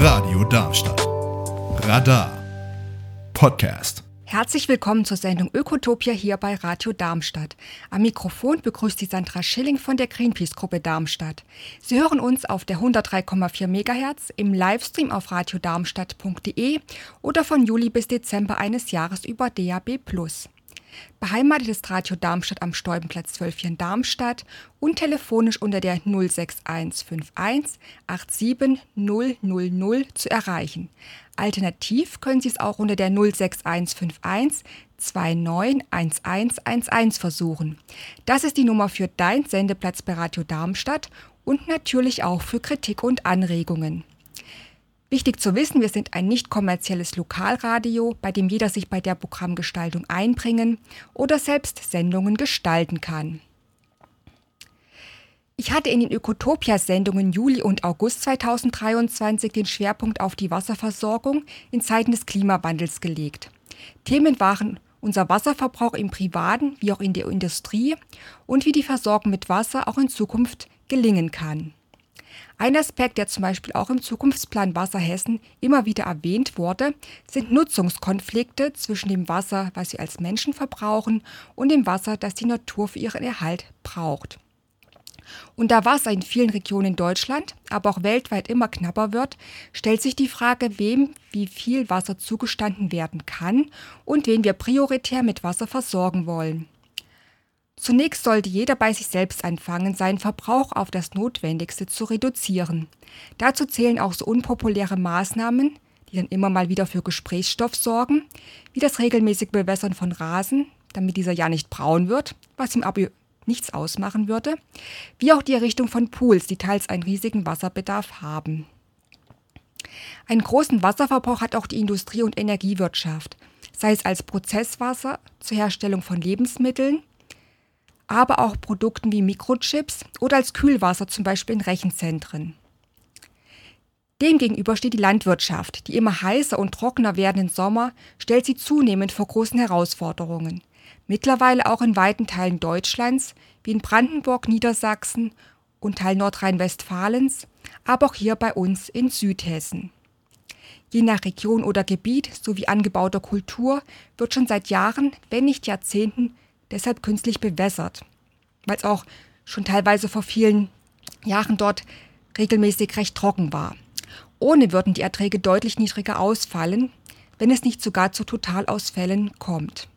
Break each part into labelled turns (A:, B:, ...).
A: Radio Darmstadt. Radar. Podcast.
B: Herzlich willkommen zur Sendung Ökotopia hier bei Radio Darmstadt. Am Mikrofon begrüßt die Sandra Schilling von der Greenpeace-Gruppe Darmstadt. Sie hören uns auf der 103,4 MHz im Livestream auf radiodarmstadt.de oder von Juli bis Dezember eines Jahres über DAB+. Beheimatet ist Radio Darmstadt am Stäubenplatz 12 hier in Darmstadt und telefonisch unter der 06151 87000 zu erreichen. Alternativ können Sie es auch unter der 06151 291111 versuchen. Das ist die Nummer für Dein Sendeplatz bei Radio Darmstadt und natürlich auch für Kritik und Anregungen. Wichtig zu wissen, wir sind ein nicht kommerzielles Lokalradio, bei dem jeder sich bei der Programmgestaltung einbringen oder selbst Sendungen gestalten kann. Ich hatte in den Ökotopia-Sendungen Juli und August 2023 den Schwerpunkt auf die Wasserversorgung in Zeiten des Klimawandels gelegt. Themen waren unser Wasserverbrauch im Privaten wie auch in der Industrie und wie die Versorgung mit Wasser auch in Zukunft gelingen kann. Ein Aspekt, der zum Beispiel auch im Zukunftsplan Wasser Hessen immer wieder erwähnt wurde, sind Nutzungskonflikte zwischen dem Wasser, was wir als Menschen verbrauchen, und dem Wasser, das die Natur für ihren Erhalt braucht. Und da Wasser in vielen Regionen in Deutschland, aber auch weltweit immer knapper wird, stellt sich die Frage, wem wie viel Wasser zugestanden werden kann und wen wir prioritär mit Wasser versorgen wollen. Zunächst sollte jeder bei sich selbst anfangen, seinen Verbrauch auf das Notwendigste zu reduzieren. Dazu zählen auch so unpopuläre Maßnahmen, die dann immer mal wieder für Gesprächsstoff sorgen, wie das regelmäßige Bewässern von Rasen, damit dieser ja nicht braun wird, was ihm aber nichts ausmachen würde, wie auch die Errichtung von Pools, die teils einen riesigen Wasserbedarf haben. Einen großen Wasserverbrauch hat auch die Industrie- und Energiewirtschaft, sei es als Prozesswasser zur Herstellung von Lebensmitteln, aber auch Produkten wie Mikrochips oder als Kühlwasser zum Beispiel in Rechenzentren. Demgegenüber steht die Landwirtschaft. Die immer heißer und trockener werdenden Sommer stellt sie zunehmend vor großen Herausforderungen. Mittlerweile auch in weiten Teilen Deutschlands, wie in Brandenburg, Niedersachsen und Teil Nordrhein-Westfalens, aber auch hier bei uns in Südhessen. Je nach Region oder Gebiet sowie angebauter Kultur wird schon seit Jahren, wenn nicht Jahrzehnten, deshalb künstlich bewässert, weil es auch schon teilweise vor vielen Jahren dort regelmäßig recht trocken war. Ohne würden die Erträge deutlich niedriger ausfallen, wenn es nicht sogar zu Totalausfällen kommt.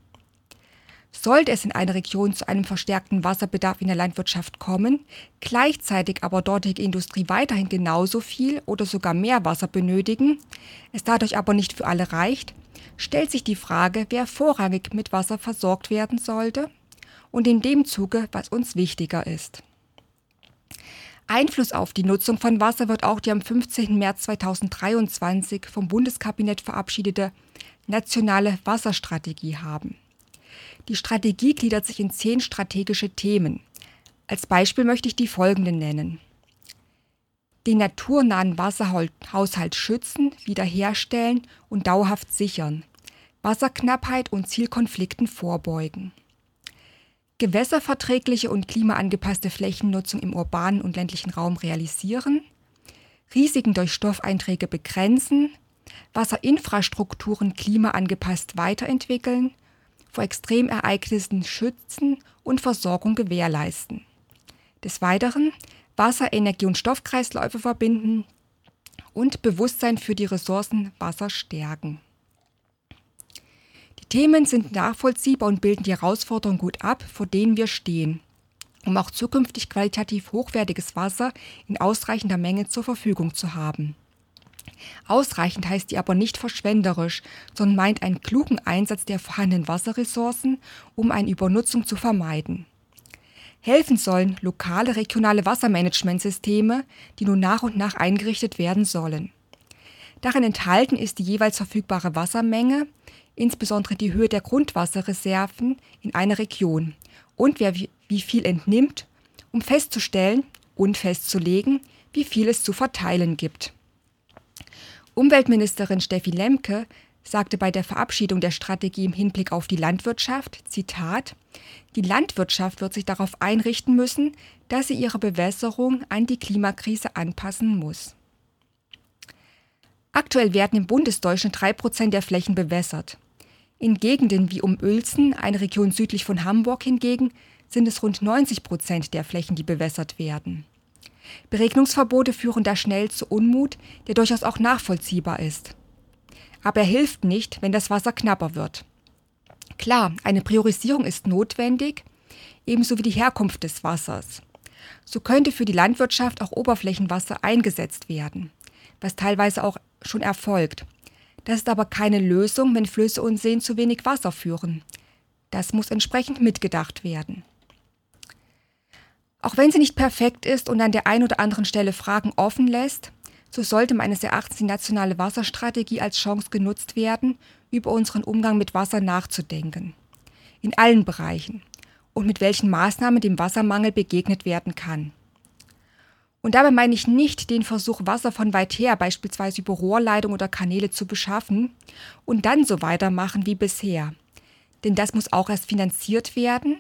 B: Sollte es in einer Region zu einem verstärkten Wasserbedarf in der Landwirtschaft kommen, gleichzeitig aber dortige Industrie weiterhin genauso viel oder sogar mehr Wasser benötigen, es dadurch aber nicht für alle reicht, stellt sich die Frage, wer vorrangig mit Wasser versorgt werden sollte und in dem Zuge, was uns wichtiger ist. Einfluss auf die Nutzung von Wasser wird auch die am 15. März 2023 vom Bundeskabinett verabschiedete nationale Wasserstrategie haben. Die Strategie gliedert sich in zehn strategische Themen. Als Beispiel möchte ich die folgenden nennen. Den naturnahen Wasserhaushalt schützen, wiederherstellen und dauerhaft sichern, Wasserknappheit und Zielkonflikten vorbeugen. Gewässerverträgliche und klimaangepasste Flächennutzung im urbanen und ländlichen Raum realisieren, Risiken durch Stoffeinträge begrenzen, Wasserinfrastrukturen klimaangepasst weiterentwickeln, vor Extremereignissen schützen und Versorgung gewährleisten. Des Weiteren Wasser, Energie und Stoffkreisläufe verbinden und Bewusstsein für die Ressourcen Wasser stärken. Die Themen sind nachvollziehbar und bilden die Herausforderungen gut ab, vor denen wir stehen, um auch zukünftig qualitativ hochwertiges Wasser in ausreichender Menge zur Verfügung zu haben. Ausreichend heißt die aber nicht verschwenderisch, sondern meint einen klugen Einsatz der vorhandenen Wasserressourcen, um eine Übernutzung zu vermeiden. Helfen sollen lokale regionale Wassermanagementsysteme, die nun nach und nach eingerichtet werden sollen. Darin enthalten ist die jeweils verfügbare Wassermenge, insbesondere die Höhe der Grundwasserreserven in einer Region und wer wie viel entnimmt, um festzustellen und festzulegen, wie viel es zu verteilen gibt. Umweltministerin Steffi Lemke sagte bei der Verabschiedung der Strategie im Hinblick auf die Landwirtschaft, Zitat, die Landwirtschaft wird sich darauf einrichten müssen, dass sie ihre Bewässerung an die Klimakrise anpassen muss. Aktuell werden im Bundesdeutschen drei Prozent der Flächen bewässert. In Gegenden wie um Uelzen, eine Region südlich von Hamburg hingegen, sind es rund 90 Prozent der Flächen, die bewässert werden. Beregnungsverbote führen da schnell zu Unmut, der durchaus auch nachvollziehbar ist. Aber er hilft nicht, wenn das Wasser knapper wird. Klar, eine Priorisierung ist notwendig, ebenso wie die Herkunft des Wassers. So könnte für die Landwirtschaft auch Oberflächenwasser eingesetzt werden, was teilweise auch schon erfolgt. Das ist aber keine Lösung, wenn Flüsse und Seen zu wenig Wasser führen. Das muss entsprechend mitgedacht werden. Auch wenn sie nicht perfekt ist und an der einen oder anderen Stelle Fragen offen lässt, so sollte meines Erachtens die nationale Wasserstrategie als Chance genutzt werden, über unseren Umgang mit Wasser nachzudenken. In allen Bereichen. Und mit welchen Maßnahmen dem Wassermangel begegnet werden kann. Und dabei meine ich nicht den Versuch, Wasser von weit her, beispielsweise über Rohrleitung oder Kanäle zu beschaffen und dann so weitermachen wie bisher. Denn das muss auch erst finanziert werden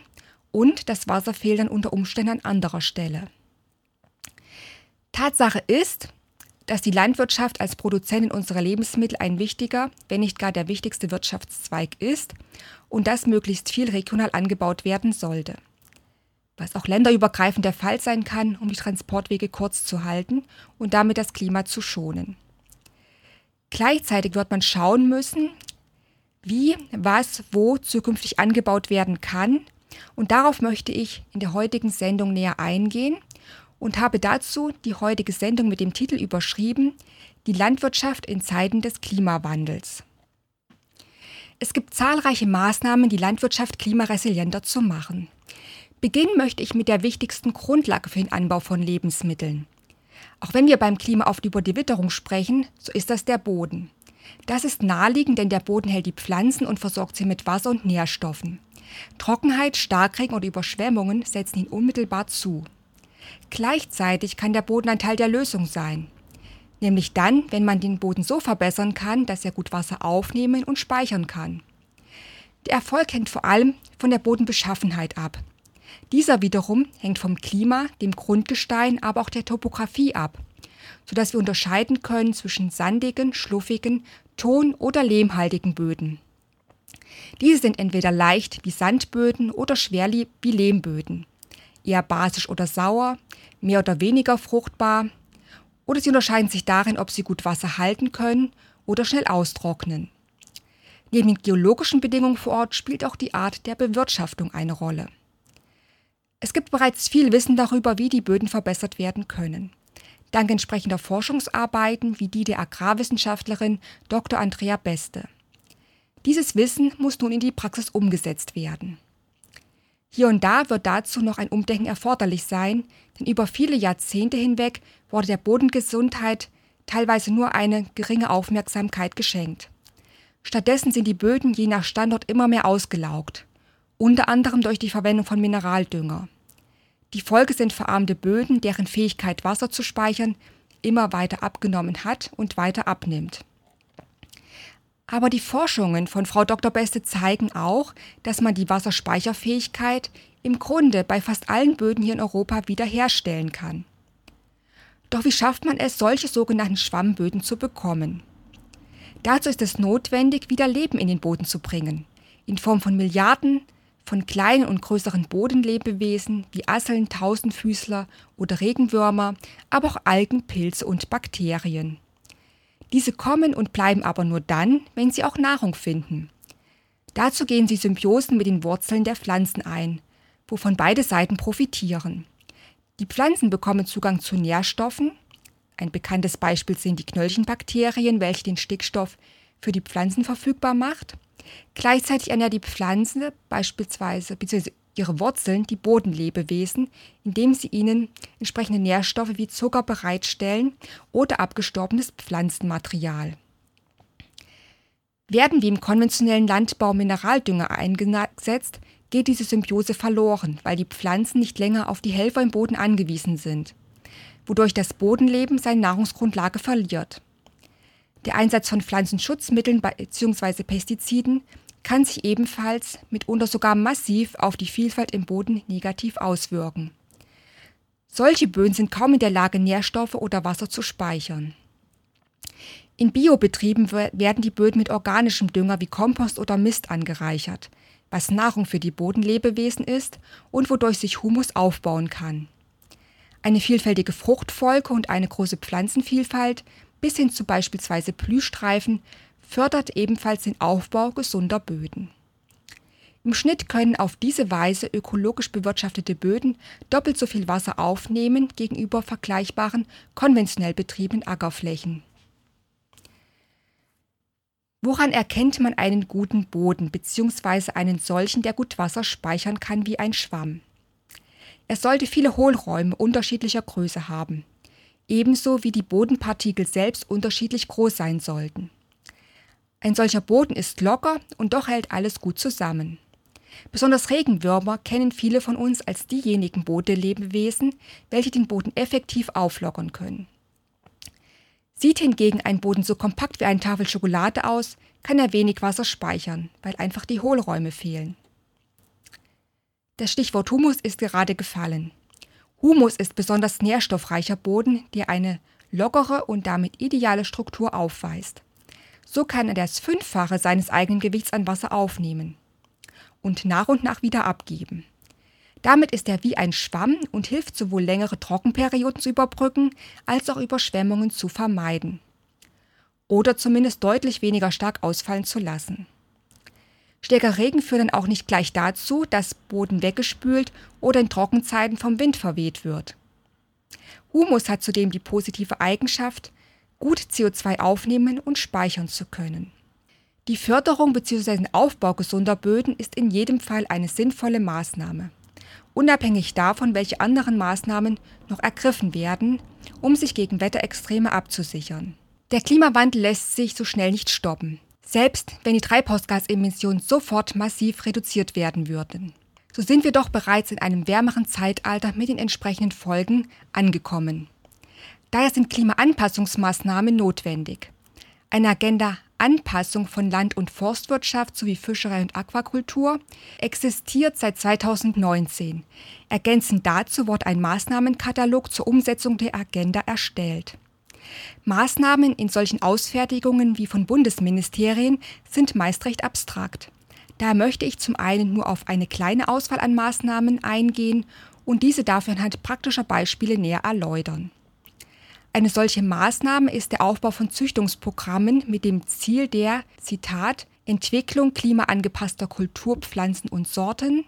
B: und das Wasser fehlt dann unter Umständen an anderer Stelle. Tatsache ist, dass die Landwirtschaft als Produzentin unserer Lebensmittel ein wichtiger, wenn nicht gar der wichtigste Wirtschaftszweig ist und dass möglichst viel regional angebaut werden sollte. Was auch länderübergreifend der Fall sein kann, um die Transportwege kurz zu halten und damit das Klima zu schonen. Gleichzeitig wird man schauen müssen, wie, was, wo zukünftig angebaut werden kann, und darauf möchte ich in der heutigen Sendung näher eingehen und habe dazu die heutige Sendung mit dem Titel überschrieben Die Landwirtschaft in Zeiten des Klimawandels. Es gibt zahlreiche Maßnahmen, die Landwirtschaft klimaresilienter zu machen. Beginnen möchte ich mit der wichtigsten Grundlage für den Anbau von Lebensmitteln. Auch wenn wir beim Klima oft über die Witterung sprechen, so ist das der Boden. Das ist naheliegend, denn der Boden hält die Pflanzen und versorgt sie mit Wasser und Nährstoffen. Trockenheit, Starkregen oder Überschwemmungen setzen ihn unmittelbar zu. Gleichzeitig kann der Boden ein Teil der Lösung sein. Nämlich dann, wenn man den Boden so verbessern kann, dass er gut Wasser aufnehmen und speichern kann. Der Erfolg hängt vor allem von der Bodenbeschaffenheit ab. Dieser wiederum hängt vom Klima, dem Grundgestein, aber auch der Topographie ab, sodass wir unterscheiden können zwischen sandigen, schluffigen, ton- oder lehmhaltigen Böden. Diese sind entweder leicht wie Sandböden oder schwer wie Lehmböden, eher basisch oder sauer, mehr oder weniger fruchtbar, oder sie unterscheiden sich darin, ob sie gut Wasser halten können oder schnell austrocknen. Neben den geologischen Bedingungen vor Ort spielt auch die Art der Bewirtschaftung eine Rolle. Es gibt bereits viel Wissen darüber, wie die Böden verbessert werden können. Dank entsprechender Forschungsarbeiten wie die der Agrarwissenschaftlerin Dr. Andrea Beste. Dieses Wissen muss nun in die Praxis umgesetzt werden. Hier und da wird dazu noch ein Umdenken erforderlich sein, denn über viele Jahrzehnte hinweg wurde der Bodengesundheit teilweise nur eine geringe Aufmerksamkeit geschenkt. Stattdessen sind die Böden je nach Standort immer mehr ausgelaugt, unter anderem durch die Verwendung von Mineraldünger. Die Folge sind verarmte Böden, deren Fähigkeit, Wasser zu speichern, immer weiter abgenommen hat und weiter abnimmt. Aber die Forschungen von Frau Dr. Beste zeigen auch, dass man die Wasserspeicherfähigkeit im Grunde bei fast allen Böden hier in Europa wiederherstellen kann. Doch wie schafft man es, solche sogenannten Schwammböden zu bekommen? Dazu ist es notwendig, wieder Leben in den Boden zu bringen, in Form von Milliarden von kleinen und größeren Bodenlebewesen wie Asseln, Tausendfüßler oder Regenwürmer, aber auch Algen, Pilze und Bakterien. Diese kommen und bleiben aber nur dann, wenn sie auch Nahrung finden. Dazu gehen sie Symbiosen mit den Wurzeln der Pflanzen ein, wovon beide Seiten profitieren. Die Pflanzen bekommen Zugang zu Nährstoffen. Ein bekanntes Beispiel sind die Knöllchenbakterien, welche den Stickstoff für die Pflanzen verfügbar macht. Gleichzeitig ernährt die Pflanze beispielsweise bzw ihre Wurzeln die Bodenlebewesen, indem sie ihnen entsprechende Nährstoffe wie Zucker bereitstellen oder abgestorbenes Pflanzenmaterial. Werden wie im konventionellen Landbau Mineraldünger eingesetzt, geht diese Symbiose verloren, weil die Pflanzen nicht länger auf die Helfer im Boden angewiesen sind, wodurch das Bodenleben seine Nahrungsgrundlage verliert. Der Einsatz von Pflanzenschutzmitteln bzw. Pestiziden kann sich ebenfalls mitunter sogar massiv auf die Vielfalt im Boden negativ auswirken. Solche Böden sind kaum in der Lage, Nährstoffe oder Wasser zu speichern. In Biobetrieben werden die Böden mit organischem Dünger wie Kompost oder Mist angereichert, was Nahrung für die Bodenlebewesen ist und wodurch sich Humus aufbauen kann. Eine vielfältige Fruchtfolge und eine große Pflanzenvielfalt bis hin zu beispielsweise Blühstreifen fördert ebenfalls den Aufbau gesunder Böden. Im Schnitt können auf diese Weise ökologisch bewirtschaftete Böden doppelt so viel Wasser aufnehmen gegenüber vergleichbaren konventionell betriebenen Ackerflächen. Woran erkennt man einen guten Boden bzw. einen solchen, der gut Wasser speichern kann wie ein Schwamm? Er sollte viele Hohlräume unterschiedlicher Größe haben, ebenso wie die Bodenpartikel selbst unterschiedlich groß sein sollten. Ein solcher Boden ist locker und doch hält alles gut zusammen. Besonders Regenwürmer kennen viele von uns als diejenigen Bodenlebewesen, welche den Boden effektiv auflockern können. Sieht hingegen ein Boden so kompakt wie eine Tafel Schokolade aus, kann er wenig Wasser speichern, weil einfach die Hohlräume fehlen. Das Stichwort Humus ist gerade gefallen. Humus ist besonders nährstoffreicher Boden, der eine lockere und damit ideale Struktur aufweist. So kann er das Fünffache seines eigenen Gewichts an Wasser aufnehmen und nach und nach wieder abgeben. Damit ist er wie ein Schwamm und hilft sowohl längere Trockenperioden zu überbrücken, als auch Überschwemmungen zu vermeiden. Oder zumindest deutlich weniger stark ausfallen zu lassen. Stärker Regen führt dann auch nicht gleich dazu, dass Boden weggespült oder in Trockenzeiten vom Wind verweht wird. Humus hat zudem die positive Eigenschaft, gut CO2 aufnehmen und speichern zu können. Die Förderung bzw. Aufbau gesunder Böden ist in jedem Fall eine sinnvolle Maßnahme unabhängig davon, welche anderen Maßnahmen noch ergriffen werden, um sich gegen Wetterextreme abzusichern. Der Klimawandel lässt sich so schnell nicht stoppen, selbst wenn die Treibhausgasemissionen sofort massiv reduziert werden würden. So sind wir doch bereits in einem wärmeren Zeitalter mit den entsprechenden Folgen angekommen. Daher sind Klimaanpassungsmaßnahmen notwendig. Eine Agenda Anpassung von Land- und Forstwirtschaft sowie Fischerei und Aquakultur existiert seit 2019. Ergänzend dazu wurde ein Maßnahmenkatalog zur Umsetzung der Agenda erstellt. Maßnahmen in solchen Ausfertigungen wie von Bundesministerien sind meist recht abstrakt. Daher möchte ich zum einen nur auf eine kleine Auswahl an Maßnahmen eingehen und diese dafür anhand praktischer Beispiele näher erläutern. Eine solche Maßnahme ist der Aufbau von Züchtungsprogrammen mit dem Ziel der, Zitat, Entwicklung klimaangepasster Kulturpflanzen und Sorten,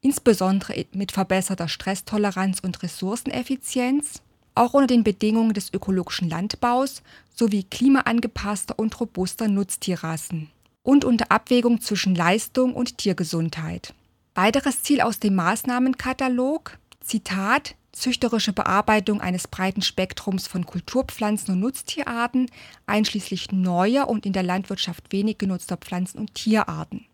B: insbesondere mit verbesserter Stresstoleranz und Ressourceneffizienz, auch unter den Bedingungen des ökologischen Landbaus sowie klimaangepasster und robuster Nutztierrassen und unter Abwägung zwischen Leistung und Tiergesundheit. Weiteres Ziel aus dem Maßnahmenkatalog, Zitat, züchterische Bearbeitung eines breiten Spektrums von Kulturpflanzen und Nutztierarten, einschließlich neuer und in der Landwirtschaft wenig genutzter Pflanzen- und Tierarten.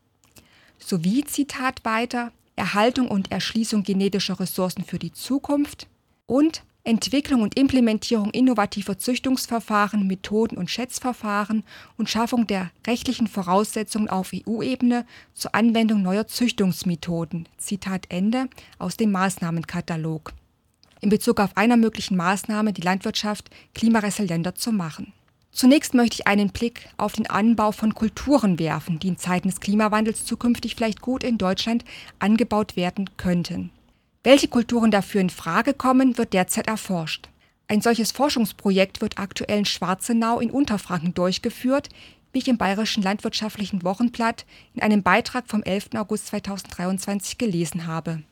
B: Sowie, Zitat weiter, Erhaltung und Erschließung genetischer Ressourcen für die Zukunft und Entwicklung und Implementierung innovativer Züchtungsverfahren, Methoden und Schätzverfahren und Schaffung der rechtlichen Voraussetzungen auf EU-Ebene zur Anwendung neuer Züchtungsmethoden. Zitat Ende aus dem Maßnahmenkatalog in Bezug auf einer möglichen Maßnahme, die Landwirtschaft klimaresilienter zu machen. Zunächst möchte ich einen Blick auf den Anbau von Kulturen werfen, die in Zeiten des Klimawandels zukünftig vielleicht gut in Deutschland angebaut werden könnten. Welche Kulturen dafür in Frage kommen, wird derzeit erforscht. Ein solches Forschungsprojekt wird aktuell in Schwarzenau in Unterfranken durchgeführt, wie ich im Bayerischen Landwirtschaftlichen Wochenblatt in einem Beitrag vom 11. August 2023 gelesen habe.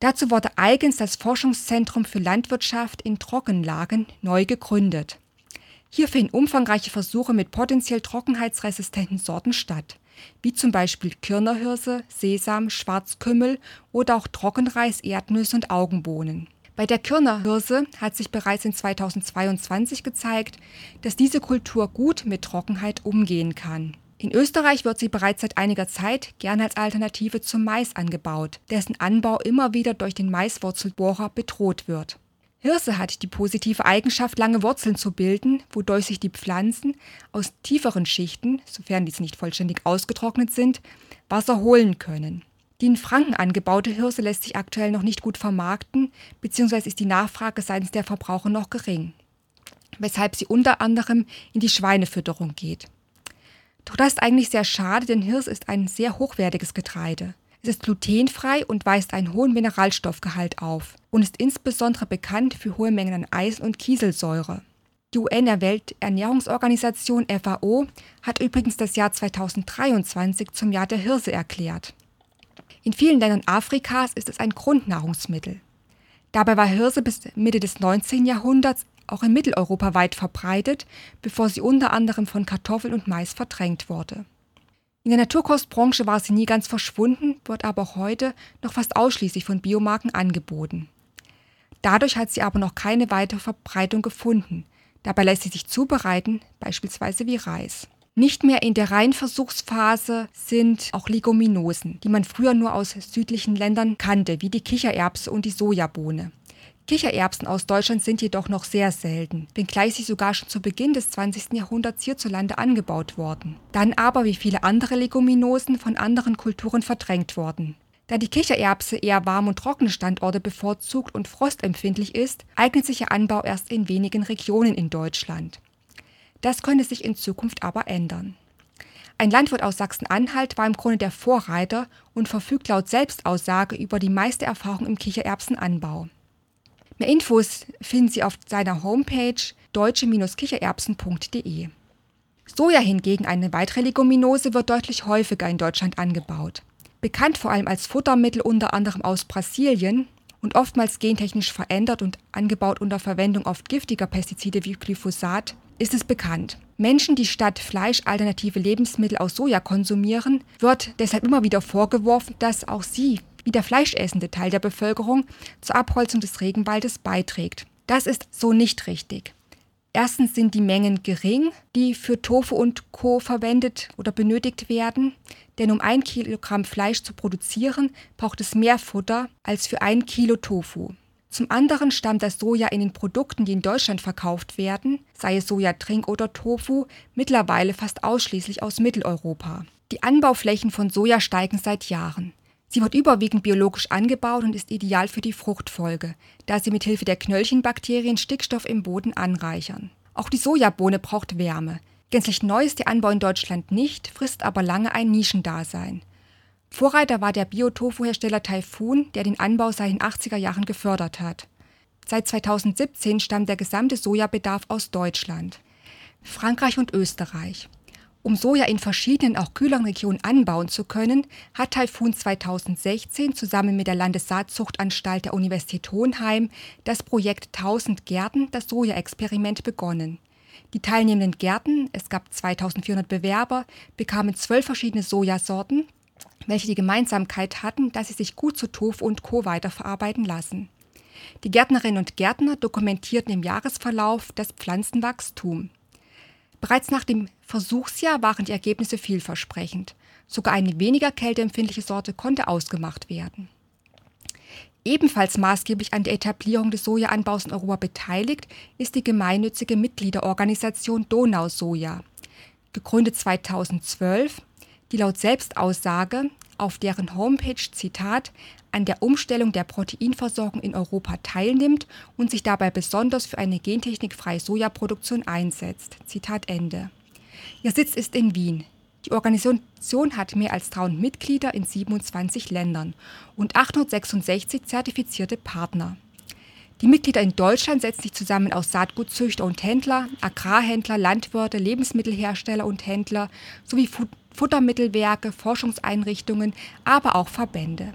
B: Dazu wurde eigens das Forschungszentrum für Landwirtschaft in Trockenlagen neu gegründet. Hier finden umfangreiche Versuche mit potenziell trockenheitsresistenten Sorten statt, wie zum Beispiel Kirnerhirse, Sesam, Schwarzkümmel oder auch Trockenreis, Erdnüsse und Augenbohnen. Bei der Kirnerhirse hat sich bereits in 2022 gezeigt, dass diese Kultur gut mit Trockenheit umgehen kann. In Österreich wird sie bereits seit einiger Zeit gerne als Alternative zum Mais angebaut, dessen Anbau immer wieder durch den Maiswurzelbohrer bedroht wird. Hirse hat die positive Eigenschaft, lange Wurzeln zu bilden, wodurch sich die Pflanzen aus tieferen Schichten, sofern diese nicht vollständig ausgetrocknet sind, Wasser holen können. Die in Franken angebaute Hirse lässt sich aktuell noch nicht gut vermarkten, beziehungsweise ist die Nachfrage seitens der Verbraucher noch gering, weshalb sie unter anderem in die Schweinefütterung geht. Doch das ist eigentlich sehr schade, denn Hirse ist ein sehr hochwertiges Getreide. Es ist glutenfrei und weist einen hohen Mineralstoffgehalt auf und ist insbesondere bekannt für hohe Mengen an Eisen und Kieselsäure. Die UN der Welternährungsorganisation FAO hat übrigens das Jahr 2023 zum Jahr der Hirse erklärt. In vielen Ländern Afrikas ist es ein Grundnahrungsmittel. Dabei war Hirse bis Mitte des 19. Jahrhunderts auch in Mitteleuropa weit verbreitet, bevor sie unter anderem von Kartoffeln und Mais verdrängt wurde. In der Naturkostbranche war sie nie ganz verschwunden, wird aber auch heute noch fast ausschließlich von Biomarken angeboten. Dadurch hat sie aber noch keine weitere Verbreitung gefunden. Dabei lässt sie sich zubereiten, beispielsweise wie Reis. Nicht mehr in der Reinversuchsphase sind auch Leguminosen, die man früher nur aus südlichen Ländern kannte, wie die Kichererbse und die Sojabohne. Kichererbsen aus Deutschland sind jedoch noch sehr selten, wenngleich sie sogar schon zu Beginn des 20. Jahrhunderts hierzulande angebaut wurden. Dann aber, wie viele andere Leguminosen, von anderen Kulturen verdrängt wurden. Da die Kichererbse eher warm und trockene Standorte bevorzugt und frostempfindlich ist, eignet sich ihr Anbau erst in wenigen Regionen in Deutschland. Das könnte sich in Zukunft aber ändern. Ein Landwirt aus Sachsen-Anhalt war im Grunde der Vorreiter und verfügt laut Selbstaussage über die meiste Erfahrung im Kichererbsenanbau. Mehr Infos finden Sie auf seiner Homepage deutsche-kichererbsen.de. Soja hingegen, eine weitere Leguminose, wird deutlich häufiger in Deutschland angebaut. Bekannt vor allem als Futtermittel unter anderem aus Brasilien und oftmals gentechnisch verändert und angebaut unter Verwendung oft giftiger Pestizide wie Glyphosat, ist es bekannt. Menschen, die statt Fleisch alternative Lebensmittel aus Soja konsumieren, wird deshalb immer wieder vorgeworfen, dass auch sie wie der fleischessende Teil der Bevölkerung zur Abholzung des Regenwaldes beiträgt. Das ist so nicht richtig. Erstens sind die Mengen gering, die für Tofu und Co. verwendet oder benötigt werden, denn um ein Kilogramm Fleisch zu produzieren, braucht es mehr Futter als für ein Kilo Tofu. Zum anderen stammt das Soja in den Produkten, die in Deutschland verkauft werden, sei es Sojatrink oder Tofu, mittlerweile fast ausschließlich aus Mitteleuropa. Die Anbauflächen von Soja steigen seit Jahren. Sie wird überwiegend biologisch angebaut und ist ideal für die Fruchtfolge, da sie mit Hilfe der Knöllchenbakterien Stickstoff im Boden anreichern. Auch die Sojabohne braucht Wärme. Gänzlich neu ist der Anbau in Deutschland nicht, frisst aber lange ein Nischendasein. Vorreiter war der Biotofu-Hersteller Typhoon, der den Anbau seit den 80er Jahren gefördert hat. Seit 2017 stammt der gesamte Sojabedarf aus Deutschland. Frankreich und Österreich. Um Soja in verschiedenen, auch kühleren Regionen anbauen zu können, hat Taifun 2016 zusammen mit der Landessaatzuchtanstalt der Universität Hohenheim das Projekt 1000 Gärten, das Soja-Experiment begonnen. Die teilnehmenden Gärten, es gab 2400 Bewerber, bekamen zwölf verschiedene Sojasorten, welche die Gemeinsamkeit hatten, dass sie sich gut zu Tofu und Co. weiterverarbeiten lassen. Die Gärtnerinnen und Gärtner dokumentierten im Jahresverlauf das Pflanzenwachstum. Bereits nach dem Versuchsjahr waren die Ergebnisse vielversprechend. Sogar eine weniger kälteempfindliche Sorte konnte ausgemacht werden. Ebenfalls maßgeblich an der Etablierung des Sojaanbaus in Europa beteiligt ist die gemeinnützige Mitgliederorganisation Donau Soja. Gegründet 2012, die laut Selbstaussage auf deren Homepage Zitat an der Umstellung der Proteinversorgung in Europa teilnimmt und sich dabei besonders für eine gentechnikfreie Sojaproduktion einsetzt. Zitat Ende. Ihr Sitz ist in Wien. Die Organisation hat mehr als 300 Mitglieder in 27 Ländern und 866 zertifizierte Partner. Die Mitglieder in Deutschland setzen sich zusammen aus Saatgutzüchter und Händler, Agrarhändler, Landwirte, Lebensmittelhersteller und Händler sowie Futtermittelwerke, Forschungseinrichtungen, aber auch Verbände.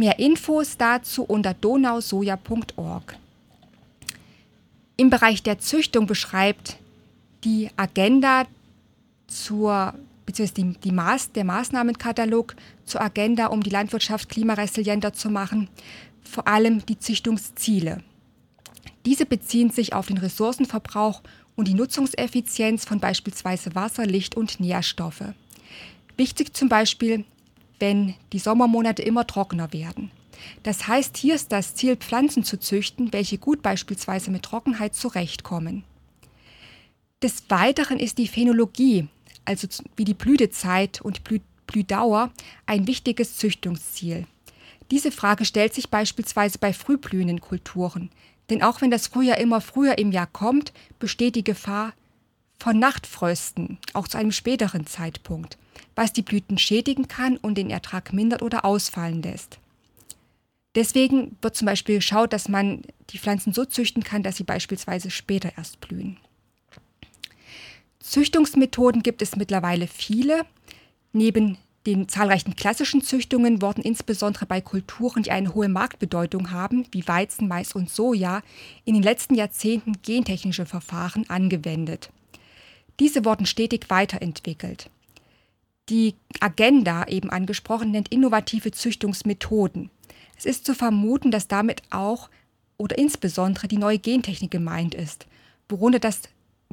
B: Mehr Infos dazu unter donausoja.org. Im Bereich der Züchtung beschreibt die Agenda zur beziehungsweise die, die Maß, der Maßnahmenkatalog zur Agenda, um die Landwirtschaft klimaresilienter zu machen, vor allem die Züchtungsziele. Diese beziehen sich auf den Ressourcenverbrauch und die Nutzungseffizienz von beispielsweise Wasser, Licht und Nährstoffe. Wichtig zum Beispiel wenn die Sommermonate immer trockener werden. Das heißt, hier ist das Ziel, Pflanzen zu züchten, welche gut beispielsweise mit Trockenheit zurechtkommen. Des Weiteren ist die Phänologie, also wie die Blütezeit und Blü Blühdauer, ein wichtiges Züchtungsziel. Diese Frage stellt sich beispielsweise bei frühblühenden Kulturen, denn auch wenn das Frühjahr immer früher im Jahr kommt, besteht die Gefahr von Nachtfrösten, auch zu einem späteren Zeitpunkt, was die Blüten schädigen kann und den Ertrag mindert oder ausfallen lässt. Deswegen wird zum Beispiel geschaut, dass man die Pflanzen so züchten kann, dass sie beispielsweise später erst blühen. Züchtungsmethoden gibt es mittlerweile viele. Neben den zahlreichen klassischen Züchtungen wurden insbesondere bei Kulturen, die eine hohe Marktbedeutung haben, wie Weizen, Mais und Soja, in den letzten Jahrzehnten gentechnische Verfahren angewendet. Diese wurden stetig weiterentwickelt. Die Agenda, eben angesprochen, nennt innovative Züchtungsmethoden. Es ist zu vermuten, dass damit auch oder insbesondere die neue Gentechnik gemeint ist, worunter das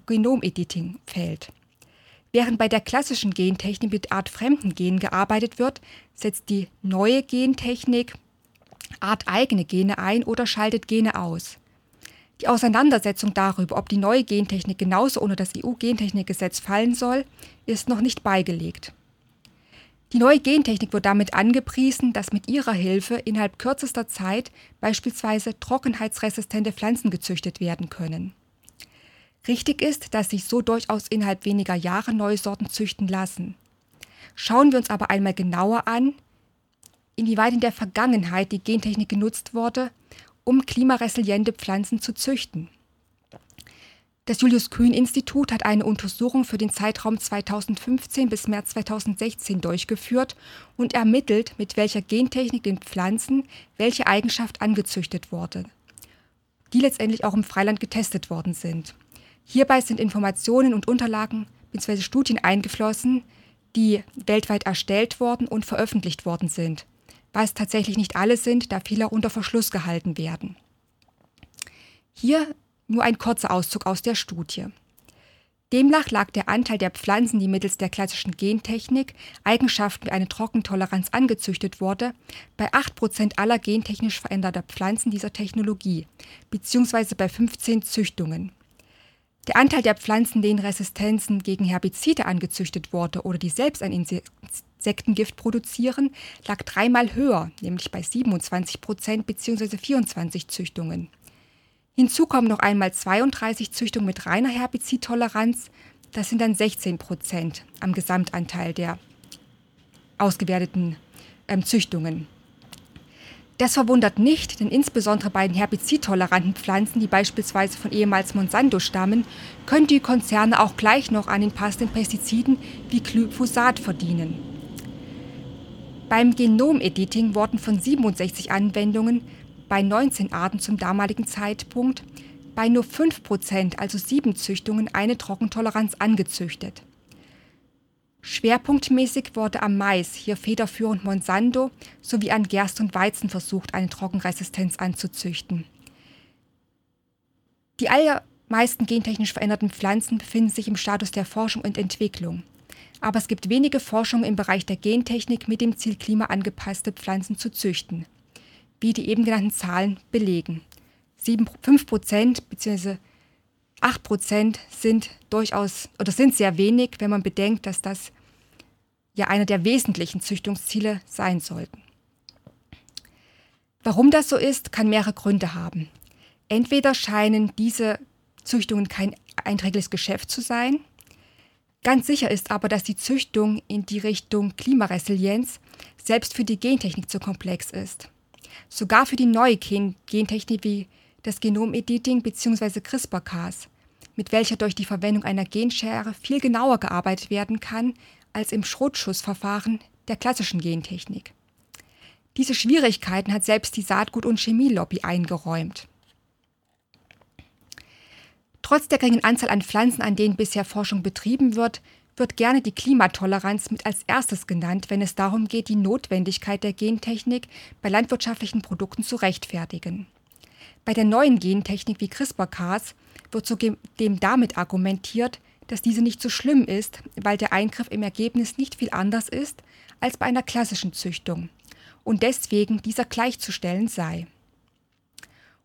B: Genomediting fällt. Während bei der klassischen Gentechnik mit artfremden Genen gearbeitet wird, setzt die neue Gentechnik arteigene Gene ein oder schaltet Gene aus. Die Auseinandersetzung darüber, ob die neue Gentechnik genauso unter das EU-Gentechnikgesetz fallen soll, ist noch nicht beigelegt. Die neue Gentechnik wird damit angepriesen, dass mit ihrer Hilfe innerhalb kürzester Zeit beispielsweise trockenheitsresistente Pflanzen gezüchtet werden können. Richtig ist, dass sich so durchaus innerhalb weniger Jahre neue Sorten züchten lassen. Schauen wir uns aber einmal genauer an, inwieweit in der Vergangenheit die Gentechnik genutzt wurde, um klimaresiliente Pflanzen zu züchten. Das Julius Kühn Institut hat eine Untersuchung für den Zeitraum 2015 bis März 2016 durchgeführt und ermittelt, mit welcher Gentechnik den Pflanzen welche Eigenschaft angezüchtet wurde, die letztendlich auch im Freiland getestet worden sind. Hierbei sind Informationen und Unterlagen bzw. Studien eingeflossen, die weltweit erstellt worden und veröffentlicht worden sind, was tatsächlich nicht alle sind, da viele unter Verschluss gehalten werden. Hier nur ein kurzer Auszug aus der Studie. Demnach lag der Anteil der Pflanzen, die mittels der klassischen Gentechnik Eigenschaften wie eine Trockentoleranz angezüchtet wurde, bei 8% aller gentechnisch veränderter Pflanzen dieser Technologie, beziehungsweise bei 15 Züchtungen. Der Anteil der Pflanzen, denen Resistenzen gegen Herbizide angezüchtet wurde oder die selbst ein Insektengift produzieren, lag dreimal höher, nämlich bei 27 Prozent bzw. 24 Züchtungen. Hinzu kommen noch einmal 32 Züchtungen mit reiner Herbizidtoleranz, das sind dann 16 Prozent am Gesamtanteil der ausgewerteten ähm, Züchtungen. Das verwundert nicht, denn insbesondere bei den herbizidtoleranten Pflanzen, die beispielsweise von ehemals Monsanto stammen, können die Konzerne auch gleich noch an den passenden Pestiziden wie Glyphosat verdienen. Beim Genomediting wurden von 67 Anwendungen bei 19 Arten zum damaligen Zeitpunkt bei nur 5%, also sieben Züchtungen, eine Trockentoleranz angezüchtet. Schwerpunktmäßig wurde am Mais, hier federführend Monsanto, sowie an Gerst und Weizen versucht, eine Trockenresistenz anzuzüchten. Die allermeisten gentechnisch veränderten Pflanzen befinden sich im Status der Forschung und Entwicklung. Aber es gibt wenige Forschungen im Bereich der Gentechnik mit dem Ziel, klimaangepasste Pflanzen zu züchten, wie die eben genannten Zahlen belegen. 7, 5% bzw. 8% sind durchaus oder sind sehr wenig, wenn man bedenkt, dass das ja einer der wesentlichen Züchtungsziele sein sollten. Warum das so ist, kann mehrere Gründe haben. Entweder scheinen diese Züchtungen kein einträgliches Geschäft zu sein. Ganz sicher ist aber, dass die Züchtung in die Richtung Klimaresilienz selbst für die Gentechnik zu komplex ist. Sogar für die neue Gentechnik wie das Genomediting bzw. CRISPR-Cas, mit welcher durch die Verwendung einer Genschere viel genauer gearbeitet werden kann als im Schrotschussverfahren der klassischen Gentechnik. Diese Schwierigkeiten hat selbst die Saatgut- und Chemielobby eingeräumt. Trotz der geringen Anzahl an Pflanzen, an denen bisher Forschung betrieben wird, wird gerne die Klimatoleranz mit als erstes genannt, wenn es darum geht, die Notwendigkeit der Gentechnik bei landwirtschaftlichen Produkten zu rechtfertigen. Bei der neuen Gentechnik wie CRISPR-Cas wird zudem damit argumentiert, dass diese nicht so schlimm ist, weil der Eingriff im Ergebnis nicht viel anders ist als bei einer klassischen Züchtung und deswegen dieser gleichzustellen sei.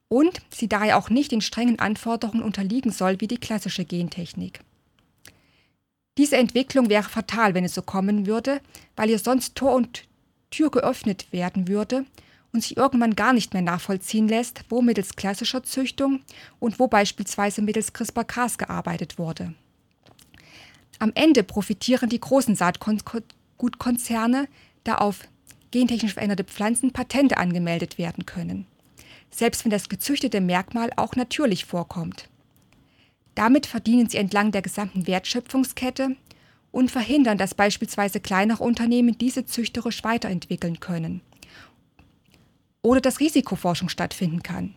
B: Und sie daher auch nicht den strengen Anforderungen unterliegen soll wie die klassische Gentechnik. Diese Entwicklung wäre fatal, wenn es so kommen würde, weil ihr sonst Tor und Tür geöffnet werden würde und sich irgendwann gar nicht mehr nachvollziehen lässt, wo mittels klassischer Züchtung und wo beispielsweise mittels CRISPR-Cas gearbeitet wurde. Am Ende profitieren die großen Saatgutkonzerne, da auf gentechnisch veränderte Pflanzen Patente angemeldet werden können, selbst wenn das gezüchtete Merkmal auch natürlich vorkommt. Damit verdienen sie entlang der gesamten Wertschöpfungskette und verhindern, dass beispielsweise kleinere Unternehmen diese züchterisch weiterentwickeln können. Oder dass Risikoforschung stattfinden kann,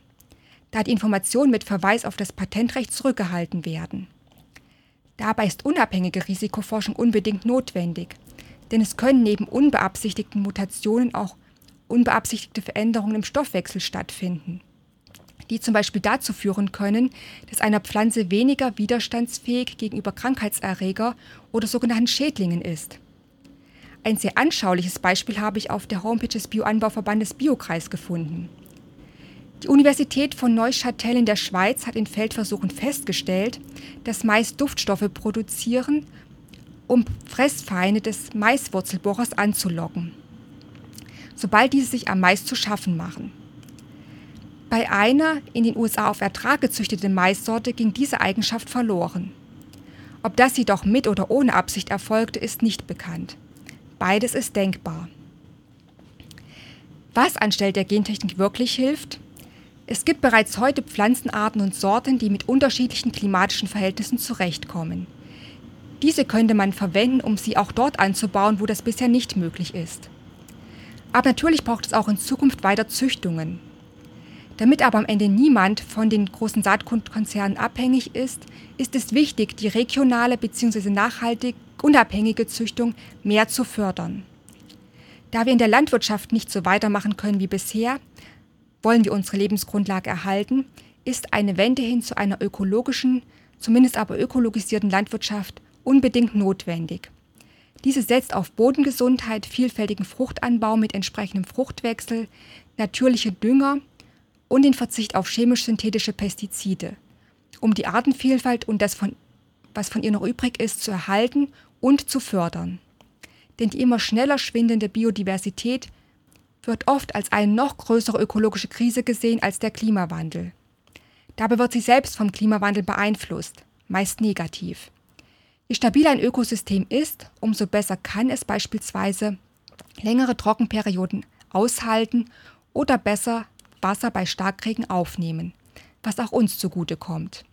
B: da die Informationen mit Verweis auf das Patentrecht zurückgehalten werden. Dabei ist unabhängige Risikoforschung unbedingt notwendig, denn es können neben unbeabsichtigten Mutationen auch unbeabsichtigte Veränderungen im Stoffwechsel stattfinden die zum Beispiel dazu führen können, dass eine Pflanze weniger widerstandsfähig gegenüber Krankheitserreger oder sogenannten Schädlingen ist. Ein sehr anschauliches Beispiel habe ich auf der Homepage des Bioanbauverbandes Biokreis gefunden. Die Universität von Neuchâtel in der Schweiz hat in Feldversuchen festgestellt, dass Mais Duftstoffe produzieren, um Fressfeinde des Maiswurzelbohrers anzulocken, sobald diese sich am Mais zu schaffen machen. Bei einer in den USA auf Ertrag gezüchteten Maissorte ging diese Eigenschaft verloren. Ob das jedoch mit oder ohne Absicht erfolgte, ist nicht bekannt. Beides ist denkbar. Was anstelle der Gentechnik wirklich hilft? Es gibt bereits heute Pflanzenarten und Sorten, die mit unterschiedlichen klimatischen Verhältnissen zurechtkommen. Diese könnte man verwenden, um sie auch dort anzubauen, wo das bisher nicht möglich ist. Aber natürlich braucht es auch in Zukunft weiter Züchtungen. Damit aber am Ende niemand von den großen Saatgutkonzernen abhängig ist, ist es wichtig, die regionale bzw. nachhaltig unabhängige Züchtung mehr zu fördern. Da wir in der Landwirtschaft nicht so weitermachen können wie bisher, wollen wir unsere Lebensgrundlage erhalten, ist eine Wende hin zu einer ökologischen, zumindest aber ökologisierten Landwirtschaft unbedingt notwendig. Diese setzt auf Bodengesundheit, vielfältigen Fruchtanbau mit entsprechendem Fruchtwechsel, natürliche Dünger und den Verzicht auf chemisch-synthetische Pestizide, um die Artenvielfalt und das, von, was von ihr noch übrig ist, zu erhalten und zu fördern. Denn die immer schneller schwindende Biodiversität wird oft als eine noch größere ökologische Krise gesehen als der Klimawandel. Dabei wird sie selbst vom Klimawandel beeinflusst, meist negativ. Je stabiler ein Ökosystem ist, umso besser kann es beispielsweise längere Trockenperioden aushalten oder besser Wasser bei Starkregen aufnehmen, was auch uns zugutekommt.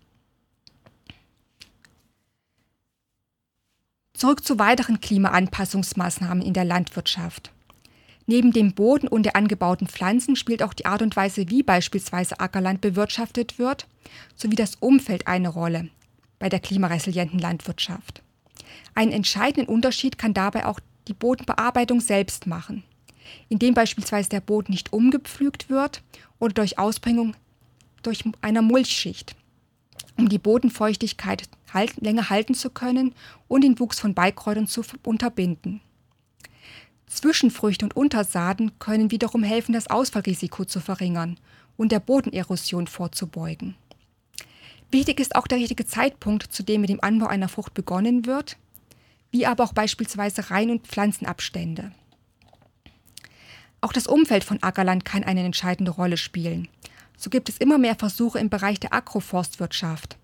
B: Zurück zu weiteren Klimaanpassungsmaßnahmen in der Landwirtschaft. Neben dem Boden und der angebauten Pflanzen spielt auch die Art und Weise, wie beispielsweise Ackerland bewirtschaftet wird, sowie das Umfeld eine Rolle bei der klimaresilienten Landwirtschaft. Einen entscheidenden Unterschied kann dabei auch die Bodenbearbeitung selbst machen indem beispielsweise der Boden nicht umgepflügt wird oder durch Ausbringung durch einer Mulchschicht, um die Bodenfeuchtigkeit halt, länger halten zu können und den Wuchs von Beikräutern zu unterbinden. Zwischenfrüchte und Untersaaten können wiederum helfen, das Ausfallrisiko zu verringern und der Bodenerosion vorzubeugen. Wichtig ist auch der richtige Zeitpunkt, zu dem mit dem Anbau einer Frucht begonnen wird, wie aber auch beispielsweise Rein- und Pflanzenabstände. Auch das Umfeld von Ackerland kann eine entscheidende Rolle spielen. So gibt es immer mehr Versuche im Bereich der Agroforstwirtschaft.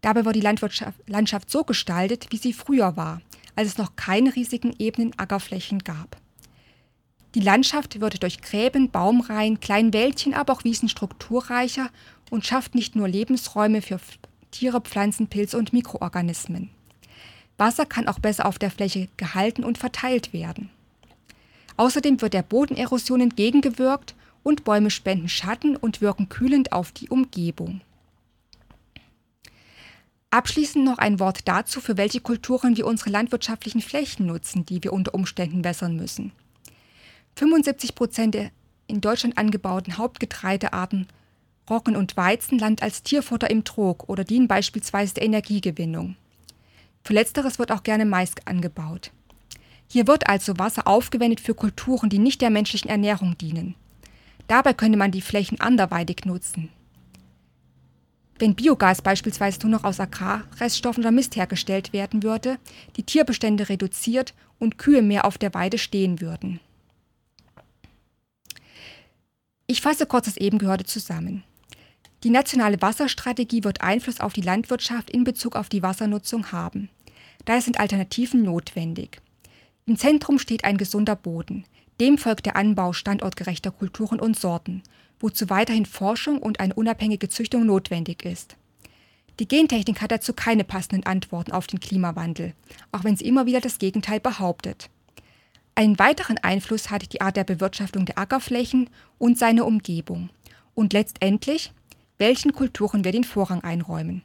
B: Dabei wird die Landwirtschaft, Landschaft so gestaltet, wie sie früher war, als es noch keine riesigen ebenen Ackerflächen gab. Die Landschaft wird durch Gräben, Baumreihen, kleinen Wäldchen, aber auch Wiesen strukturreicher und schafft nicht nur Lebensräume für Tiere, Pflanzen, Pilze und Mikroorganismen. Wasser kann auch besser auf der Fläche gehalten und verteilt werden. Außerdem wird der Bodenerosion entgegengewirkt und Bäume spenden Schatten und wirken kühlend auf die Umgebung. Abschließend noch ein Wort dazu, für welche Kulturen wir unsere landwirtschaftlichen Flächen nutzen, die wir unter Umständen wässern müssen. 75 Prozent der in Deutschland angebauten Hauptgetreidearten Roggen und Weizen landen als Tierfutter im Trog oder dienen beispielsweise der Energiegewinnung. Für letzteres wird auch gerne Mais angebaut. Hier wird also Wasser aufgewendet für Kulturen, die nicht der menschlichen Ernährung dienen. Dabei könnte man die Flächen anderweitig nutzen. Wenn Biogas beispielsweise nur noch aus Agrarreststoffen oder Mist hergestellt werden würde, die Tierbestände reduziert und Kühe mehr auf der Weide stehen würden. Ich fasse kurz das eben Gehörte zusammen. Die nationale Wasserstrategie wird Einfluss auf die Landwirtschaft in Bezug auf die Wassernutzung haben. Daher sind Alternativen notwendig. Im Zentrum steht ein gesunder Boden. Dem folgt der Anbau standortgerechter Kulturen und Sorten, wozu weiterhin Forschung und eine unabhängige Züchtung notwendig ist. Die Gentechnik hat dazu keine passenden Antworten auf den Klimawandel, auch wenn sie immer wieder das Gegenteil behauptet. Einen weiteren Einfluss hat die Art der Bewirtschaftung der Ackerflächen und seine Umgebung. Und letztendlich, welchen Kulturen wir den Vorrang einräumen.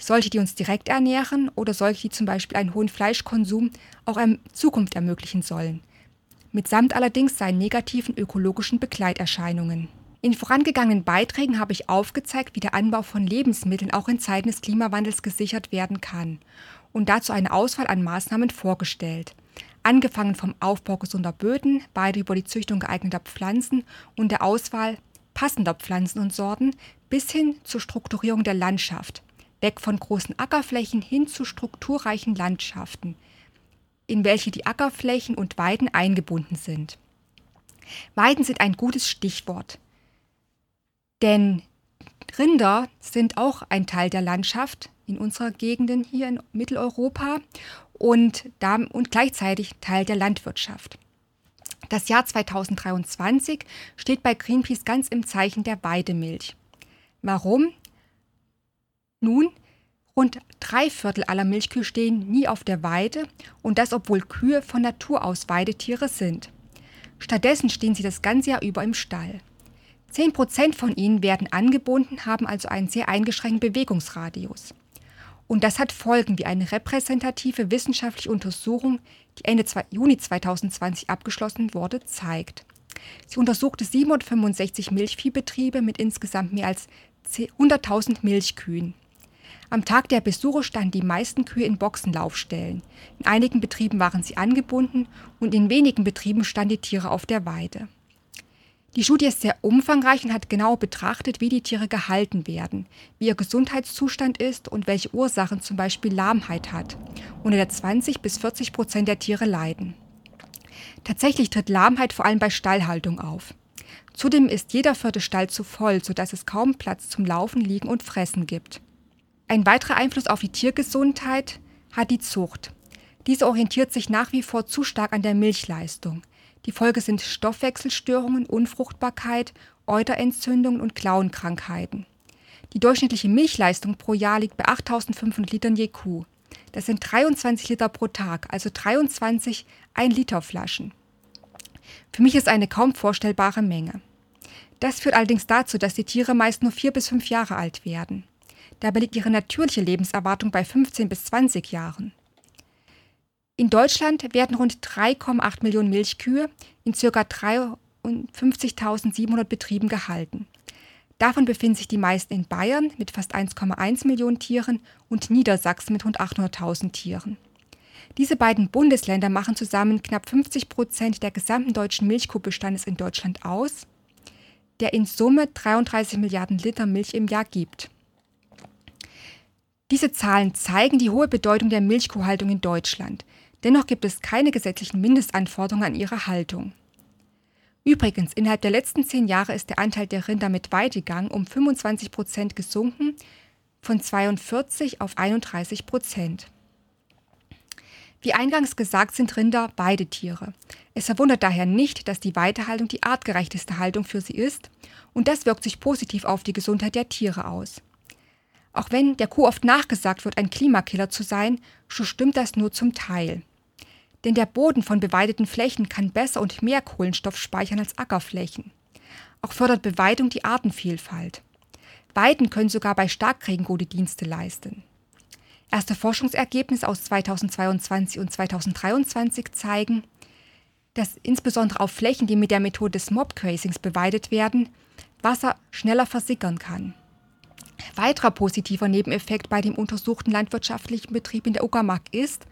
B: Solche, die uns direkt ernähren oder solche, die zum Beispiel einen hohen Fleischkonsum auch in Zukunft ermöglichen sollen. Mitsamt allerdings seinen negativen ökologischen Begleiterscheinungen. In vorangegangenen Beiträgen habe ich aufgezeigt, wie der Anbau von Lebensmitteln auch in Zeiten des Klimawandels gesichert werden kann und dazu eine Auswahl an Maßnahmen vorgestellt. Angefangen vom Aufbau gesunder Böden, beide über die Züchtung geeigneter Pflanzen und der Auswahl passender Pflanzen und Sorten bis hin zur Strukturierung der Landschaft, weg von großen Ackerflächen hin zu strukturreichen Landschaften, in welche die Ackerflächen und Weiden eingebunden sind. Weiden sind ein gutes Stichwort, denn Rinder sind auch ein Teil der Landschaft in unserer Gegenden hier in Mitteleuropa und, und gleichzeitig Teil der Landwirtschaft. Das Jahr 2023 steht bei Greenpeace ganz im Zeichen der Weidemilch. Warum? Nun, rund drei Viertel aller Milchkühe stehen nie auf der Weide und das obwohl Kühe von Natur aus Weidetiere sind. Stattdessen stehen sie das ganze Jahr über im Stall. Zehn Prozent von ihnen werden angebunden, haben also einen sehr eingeschränkten Bewegungsradius. Und das hat Folgen, wie eine repräsentative wissenschaftliche Untersuchung, die Ende Juni 2020 abgeschlossen wurde, zeigt. Sie untersuchte 765 Milchviehbetriebe mit insgesamt mehr als 100.000 Milchkühen. Am Tag der Besuche standen die meisten Kühe in Boxenlaufstellen. In einigen Betrieben waren sie angebunden und in wenigen Betrieben standen die Tiere auf der Weide. Die Studie ist sehr umfangreich und hat genau betrachtet, wie die Tiere gehalten werden, wie ihr Gesundheitszustand ist und welche Ursachen zum Beispiel Lahmheit hat, unter der 20 bis 40 Prozent der Tiere leiden. Tatsächlich tritt Lahmheit vor allem bei Stallhaltung auf. Zudem ist jeder vierte Stall zu voll, sodass es kaum Platz zum Laufen, Liegen und Fressen gibt. Ein weiterer Einfluss auf die Tiergesundheit hat die Zucht. Diese orientiert sich nach wie vor zu stark an der Milchleistung. Die Folge sind Stoffwechselstörungen, Unfruchtbarkeit, Euterentzündungen und Klauenkrankheiten. Die durchschnittliche Milchleistung pro Jahr liegt bei 8500 Litern je Kuh. Das sind 23 Liter pro Tag, also 23 1-Liter-Flaschen. Für mich ist eine kaum vorstellbare Menge. Das führt allerdings dazu, dass die Tiere meist nur vier bis fünf Jahre alt werden. Dabei liegt ihre natürliche Lebenserwartung bei 15 bis 20 Jahren. In Deutschland werden rund 3,8 Millionen Milchkühe in ca. 53.700 Betrieben gehalten. Davon befinden sich die meisten in Bayern mit fast 1,1 Millionen Tieren und Niedersachsen mit rund 800.000 Tieren. Diese beiden Bundesländer machen zusammen knapp 50 Prozent der gesamten deutschen Milchkuhbestandes in Deutschland aus, der in Summe 33 Milliarden Liter Milch im Jahr gibt. Diese Zahlen zeigen die hohe Bedeutung der Milchkuhhaltung in Deutschland. Dennoch gibt es keine gesetzlichen Mindestanforderungen an ihre Haltung. Übrigens, innerhalb der letzten zehn Jahre ist der Anteil der Rinder mit Weidegang um 25 Prozent gesunken, von 42 auf 31 Prozent. Wie eingangs gesagt, sind Rinder Weidetiere. Es verwundert daher nicht, dass die Weidehaltung die artgerechteste Haltung für sie ist, und das wirkt sich positiv auf die Gesundheit der Tiere aus. Auch wenn der Kuh oft nachgesagt wird, ein Klimakiller zu sein, so stimmt das nur zum Teil. Denn der Boden von beweideten Flächen kann besser und mehr Kohlenstoff speichern als Ackerflächen. Auch fördert Beweidung die Artenvielfalt. Weiden können sogar bei Starkregen gute Dienste leisten. Erste Forschungsergebnisse aus 2022 und 2023 zeigen, dass insbesondere auf Flächen, die mit der Methode des Mobgrazings beweidet werden, Wasser schneller versickern kann. Weiterer positiver Nebeneffekt bei dem untersuchten landwirtschaftlichen Betrieb in der Uckermark ist,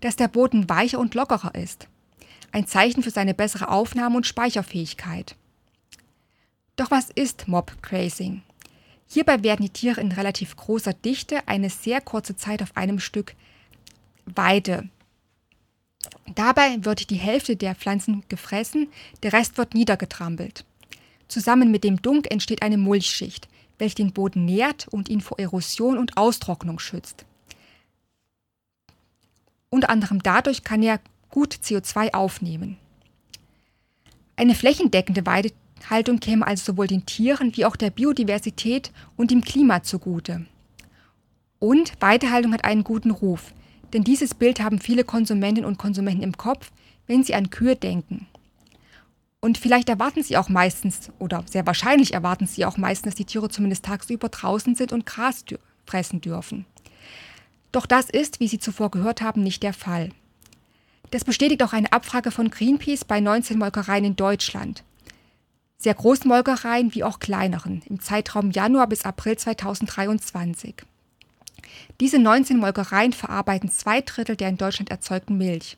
B: dass der Boden weicher und lockerer ist. Ein Zeichen für seine bessere Aufnahme- und Speicherfähigkeit. Doch was ist Mob Grazing? Hierbei werden die Tiere in relativ großer Dichte eine sehr kurze Zeit auf einem Stück Weide. Dabei wird die Hälfte der Pflanzen gefressen, der Rest wird niedergetrampelt. Zusammen mit dem Dunk entsteht eine Mulchschicht, welche den Boden nährt und ihn vor Erosion und Austrocknung schützt. Unter anderem dadurch kann er gut CO2 aufnehmen. Eine flächendeckende Weidehaltung käme also sowohl den Tieren wie auch der Biodiversität und dem Klima zugute. Und Weidehaltung hat einen guten Ruf, denn dieses Bild haben viele Konsumentinnen und Konsumenten im Kopf, wenn sie an Kühe denken. Und vielleicht erwarten sie auch meistens, oder sehr wahrscheinlich erwarten sie auch meistens, dass die Tiere zumindest tagsüber draußen sind und Gras fressen dürfen. Doch das ist, wie Sie zuvor gehört haben, nicht der Fall. Das bestätigt auch eine Abfrage von Greenpeace bei 19 Molkereien in Deutschland. Sehr großen Molkereien wie auch kleineren, im Zeitraum Januar bis April 2023. Diese 19 Molkereien verarbeiten zwei Drittel der in Deutschland erzeugten Milch.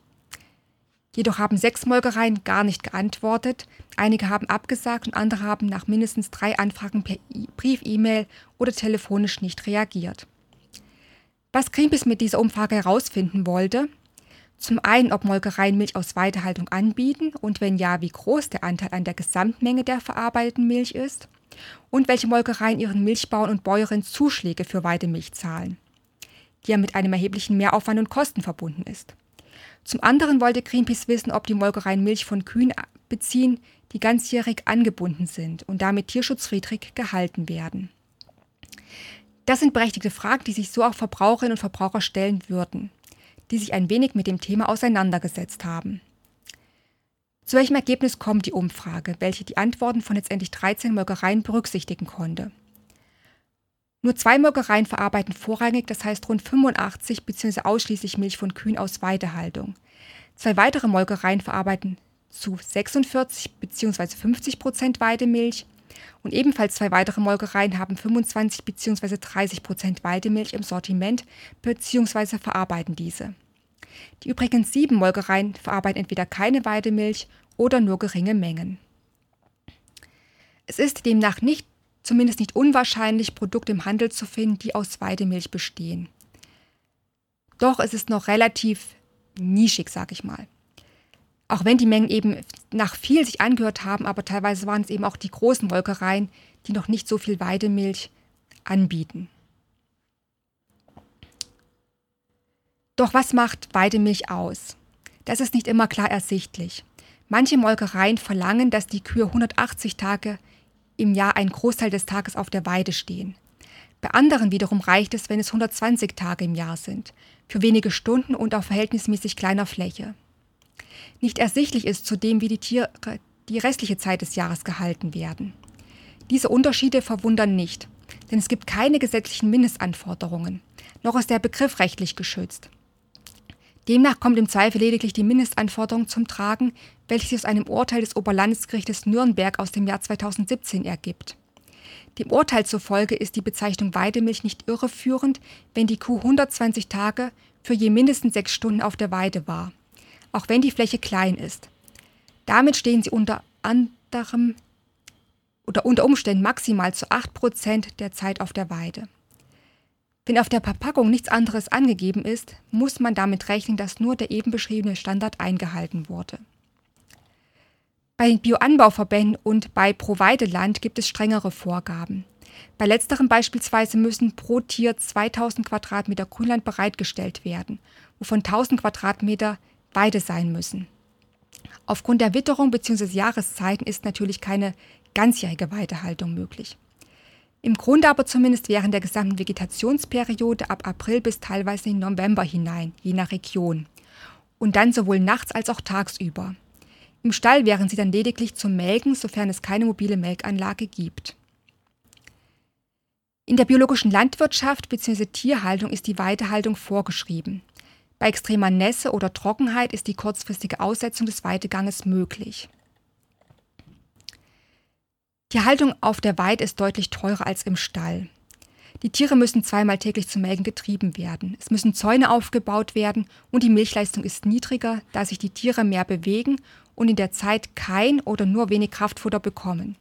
B: Jedoch haben sechs Molkereien gar nicht geantwortet, einige haben abgesagt und andere haben nach mindestens drei Anfragen per Brief, E-Mail oder telefonisch nicht reagiert. Was Greenpeace mit dieser Umfrage herausfinden wollte, zum einen, ob Molkereien Milch aus Weidehaltung anbieten und wenn ja, wie groß der Anteil an der Gesamtmenge der verarbeiteten Milch ist und welche Molkereien ihren Milchbauern und Bäuerinnen Zuschläge für Weidemilch zahlen, die ja mit einem erheblichen Mehraufwand und Kosten verbunden ist. Zum anderen wollte Greenpeace wissen, ob die Molkereien Milch von Kühen beziehen, die ganzjährig angebunden sind und damit tierschutzfriedrig gehalten werden. Das sind berechtigte Fragen, die sich so auch Verbraucherinnen und Verbraucher stellen würden, die sich ein wenig mit dem Thema auseinandergesetzt haben. Zu welchem Ergebnis kommt die Umfrage, welche die Antworten von letztendlich 13 Molkereien berücksichtigen konnte? Nur zwei Molkereien verarbeiten vorrangig, das heißt rund 85 bzw. ausschließlich Milch von Kühen aus Weidehaltung. Zwei weitere Molkereien verarbeiten zu 46 bzw. 50 Prozent Weidemilch und ebenfalls zwei weitere Molkereien haben 25 bzw. 30 Prozent Weidemilch im Sortiment bzw. verarbeiten diese. Die übrigen sieben Molkereien verarbeiten entweder keine Weidemilch oder nur geringe Mengen. Es ist demnach nicht, zumindest nicht unwahrscheinlich, Produkte im Handel zu finden, die aus Weidemilch bestehen. Doch es ist noch relativ nischig, sag ich mal. Auch wenn die Mengen eben nach viel sich angehört haben, aber teilweise waren es eben auch die großen Molkereien, die noch nicht so viel Weidemilch anbieten. Doch was macht Weidemilch aus? Das ist nicht immer klar ersichtlich. Manche Molkereien verlangen, dass die Kühe 180 Tage im Jahr einen Großteil des Tages auf der Weide stehen. Bei anderen wiederum reicht es, wenn es 120 Tage im Jahr sind, für wenige Stunden und auf verhältnismäßig kleiner Fläche. Nicht ersichtlich ist zudem, wie die Tiere die restliche Zeit des Jahres gehalten werden. Diese Unterschiede verwundern nicht, denn es gibt keine gesetzlichen Mindestanforderungen, noch ist der Begriff rechtlich geschützt. Demnach kommt im Zweifel lediglich die Mindestanforderung zum Tragen, welche sich aus einem Urteil des Oberlandesgerichtes Nürnberg aus dem Jahr 2017 ergibt. Dem Urteil zufolge ist die Bezeichnung Weidemilch nicht irreführend, wenn die Kuh 120 Tage für je mindestens sechs Stunden auf der Weide war auch wenn die Fläche klein ist. Damit stehen sie unter anderem oder unter Umständen maximal zu 8% der Zeit auf der Weide. Wenn auf der Verpackung nichts anderes angegeben ist, muss man damit rechnen, dass nur der eben beschriebene Standard eingehalten wurde. Bei den Bioanbauverbänden und bei Proveideland gibt es strengere Vorgaben. Bei letzterem beispielsweise müssen pro Tier 2000 Quadratmeter Grünland bereitgestellt werden, wovon 1000 Quadratmeter beide sein müssen. Aufgrund der Witterung bzw. Jahreszeiten ist natürlich keine ganzjährige Weidehaltung möglich. Im Grunde aber zumindest während der gesamten Vegetationsperiode ab April bis teilweise in November hinein, je nach Region. Und dann sowohl nachts als auch tagsüber. Im Stall wären sie dann lediglich zum Melken, sofern es keine mobile Melkanlage gibt. In der biologischen Landwirtschaft bzw. Tierhaltung ist die Weidehaltung vorgeschrieben. Bei extremer Nässe oder Trockenheit ist die kurzfristige Aussetzung des Weideganges möglich. Die Haltung auf der Weide ist deutlich teurer als im Stall. Die Tiere müssen zweimal täglich zum Melken getrieben werden. Es müssen Zäune aufgebaut werden und die Milchleistung ist niedriger, da sich die Tiere mehr bewegen und in der Zeit kein oder nur wenig Kraftfutter bekommen.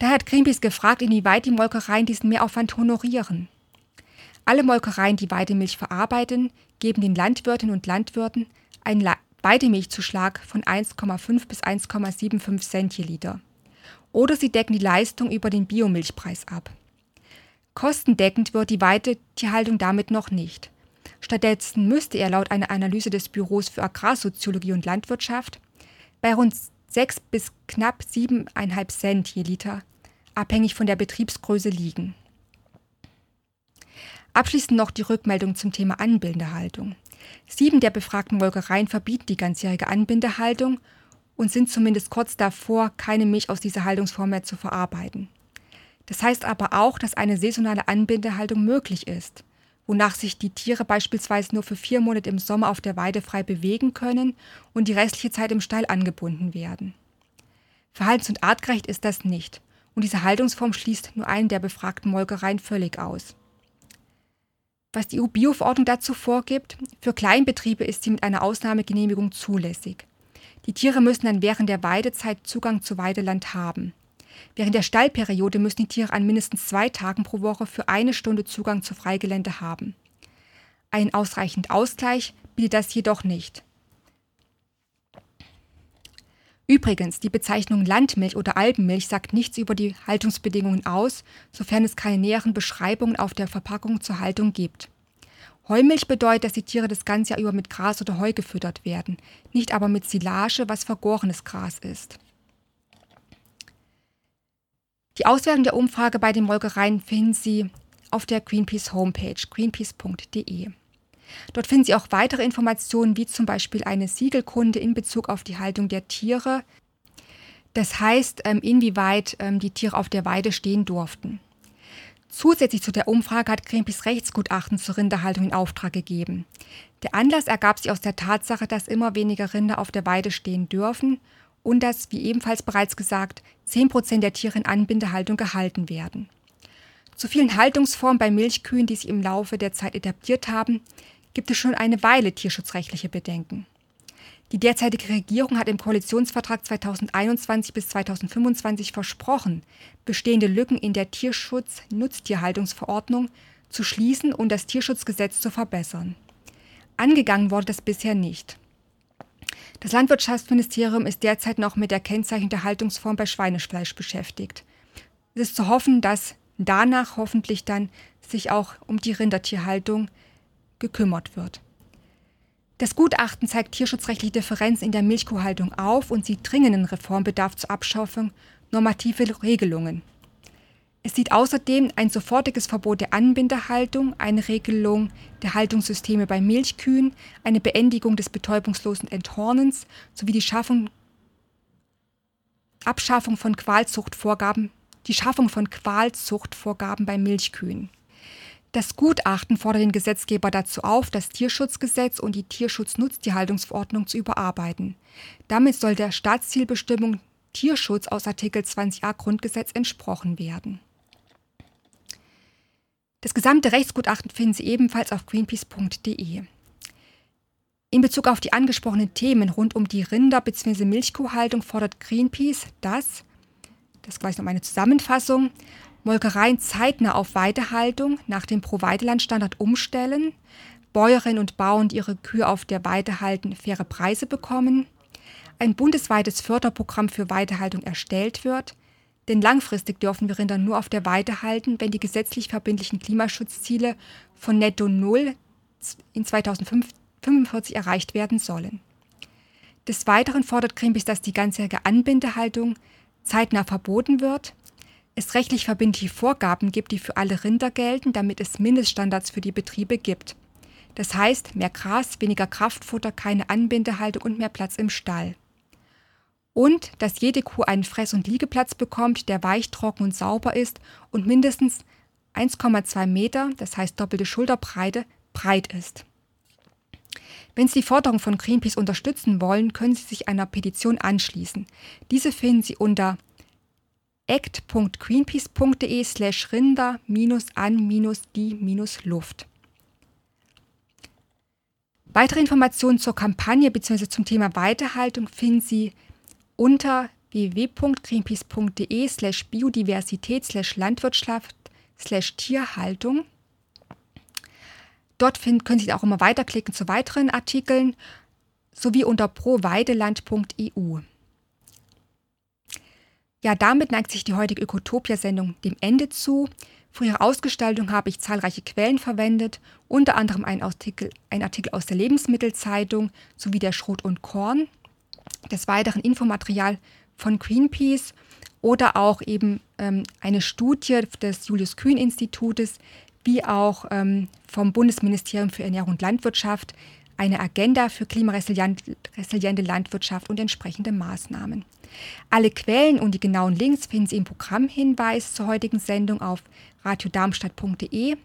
B: Daher hat Greenpeace gefragt, inwieweit die Molkereien diesen Mehraufwand honorieren. Alle Molkereien, die Weidemilch verarbeiten, geben den Landwirtinnen und Landwirten einen Weidemilchzuschlag von 1,5 bis 1,75 Cent je Liter. Oder sie decken die Leistung über den Biomilchpreis ab. Kostendeckend wird die Weidetierhaltung damit noch nicht. Stattdessen müsste er laut einer Analyse des Büros für Agrarsoziologie und Landwirtschaft bei rund 6 bis knapp 7,5 Cent je Liter, abhängig von der Betriebsgröße, liegen. Abschließend noch die Rückmeldung zum Thema Anbindehaltung. Sieben der befragten Molkereien verbieten die ganzjährige Anbindehaltung und sind zumindest kurz davor, keine Milch aus dieser Haltungsform mehr zu verarbeiten. Das heißt aber auch, dass eine saisonale Anbindehaltung möglich ist, wonach sich die Tiere beispielsweise nur für vier Monate im Sommer auf der Weide frei bewegen können und die restliche Zeit im Stall angebunden werden. Verhaltens- und artgerecht ist das nicht, und diese Haltungsform schließt nur einen der befragten Molkereien völlig aus. Was die EU-Bio-Verordnung dazu vorgibt, für Kleinbetriebe ist sie mit einer Ausnahmegenehmigung zulässig. Die Tiere müssen dann während der Weidezeit Zugang zu Weideland haben. Während der Stallperiode müssen die Tiere an mindestens zwei Tagen pro Woche für eine Stunde Zugang zu Freigelände haben. Einen ausreichend Ausgleich bietet das jedoch nicht. Übrigens, die Bezeichnung Landmilch oder Alpenmilch sagt nichts über die Haltungsbedingungen aus, sofern es keine näheren Beschreibungen auf der Verpackung zur Haltung gibt. Heumilch bedeutet, dass die Tiere das ganze Jahr über mit Gras oder Heu gefüttert werden, nicht aber mit Silage, was vergorenes Gras ist. Die Auswertung der Umfrage bei den Molkereien finden Sie auf der Greenpeace Homepage greenpeace.de. Dort finden Sie auch weitere Informationen, wie zum Beispiel eine Siegelkunde in Bezug auf die Haltung der Tiere. Das heißt, ähm, inwieweit ähm, die Tiere auf der Weide stehen durften. Zusätzlich zu der Umfrage hat Greenpeace Rechtsgutachten zur Rinderhaltung in Auftrag gegeben. Der Anlass ergab sich aus der Tatsache, dass immer weniger Rinder auf der Weide stehen dürfen und dass, wie ebenfalls bereits gesagt, 10 Prozent der Tiere in Anbindehaltung gehalten werden. Zu vielen Haltungsformen bei Milchkühen, die sich im Laufe der Zeit etabliert haben, gibt es schon eine Weile tierschutzrechtliche Bedenken. Die derzeitige Regierung hat im Koalitionsvertrag 2021 bis 2025 versprochen, bestehende Lücken in der Tierschutz-Nutztierhaltungsverordnung zu schließen und das Tierschutzgesetz zu verbessern. Angegangen wurde das bisher nicht. Das Landwirtschaftsministerium ist derzeit noch mit der Kennzeichnung der Haltungsform bei Schweinefleisch beschäftigt. Es ist zu hoffen, dass danach hoffentlich dann sich auch um die Rindertierhaltung gekümmert wird. Das Gutachten zeigt tierschutzrechtliche Differenzen in der Milchkuhhaltung auf und sieht dringenden Reformbedarf zur Abschaffung normative Regelungen. Es sieht außerdem ein sofortiges Verbot der Anbindehaltung, eine Regelung der Haltungssysteme bei Milchkühen, eine Beendigung des betäubungslosen Enthornens sowie die Schaffung, Abschaffung von Qualzuchtvorgaben, die Schaffung von Qualzuchtvorgaben bei Milchkühen. Das Gutachten fordert den Gesetzgeber dazu auf, das Tierschutzgesetz und die Tierschutznutztierhaltungsverordnung zu überarbeiten. Damit soll der Staatszielbestimmung Tierschutz aus Artikel 20a Grundgesetz entsprochen werden. Das gesamte Rechtsgutachten finden Sie ebenfalls auf greenpeace.de. In Bezug auf die angesprochenen Themen rund um die Rinder- bzw. Milchkuhhaltung fordert Greenpeace, dass, das ist gleich noch eine Zusammenfassung, Molkereien zeitnah auf Weidehaltung nach dem Pro-Weideland-Standard umstellen, Bäuerinnen und Bauern, die ihre Kühe auf der Weide halten, faire Preise bekommen, ein bundesweites Förderprogramm für Weidehaltung erstellt wird, denn langfristig dürfen wir Rinder nur auf der Weide halten, wenn die gesetzlich verbindlichen Klimaschutzziele von Netto Null in 2045 erreicht werden sollen. Des Weiteren fordert Greenpeace, dass die ganzjährige Anbindehaltung zeitnah verboten wird es rechtlich verbindliche Vorgaben gibt, die für alle Rinder gelten, damit es Mindeststandards für die Betriebe gibt. Das heißt, mehr Gras, weniger Kraftfutter, keine Anbindehaltung und mehr Platz im Stall. Und dass jede Kuh einen Fress- und Liegeplatz bekommt, der weich, trocken und sauber ist und mindestens 1,2 Meter, das heißt doppelte Schulterbreite, breit ist. Wenn Sie die Forderung von Greenpeace unterstützen wollen, können Sie sich einer Petition anschließen. Diese finden Sie unter act.greenpeace.de slash rinder an die Luft. Weitere Informationen zur Kampagne bzw. zum Thema Weiterhaltung finden Sie unter www.greenpeace.de slash biodiversität slash Landwirtschaft slash Tierhaltung. Dort find, können Sie auch immer weiterklicken zu weiteren Artikeln sowie unter proweideland.eu. Ja, damit neigt sich die heutige Ökotopia-Sendung dem Ende zu. Für ihre Ausgestaltung habe ich zahlreiche Quellen verwendet, unter anderem ein Artikel, ein Artikel aus der Lebensmittelzeitung sowie der Schrot und Korn. Des Weiteren Infomaterial von Greenpeace oder auch eben ähm, eine Studie des Julius Kühn Institutes, wie auch ähm, vom Bundesministerium für Ernährung und Landwirtschaft eine Agenda für klimaresiliente Landwirtschaft und entsprechende Maßnahmen. Alle Quellen und die genauen Links finden Sie im Programmhinweis zur heutigen Sendung auf radiodarmstadt.de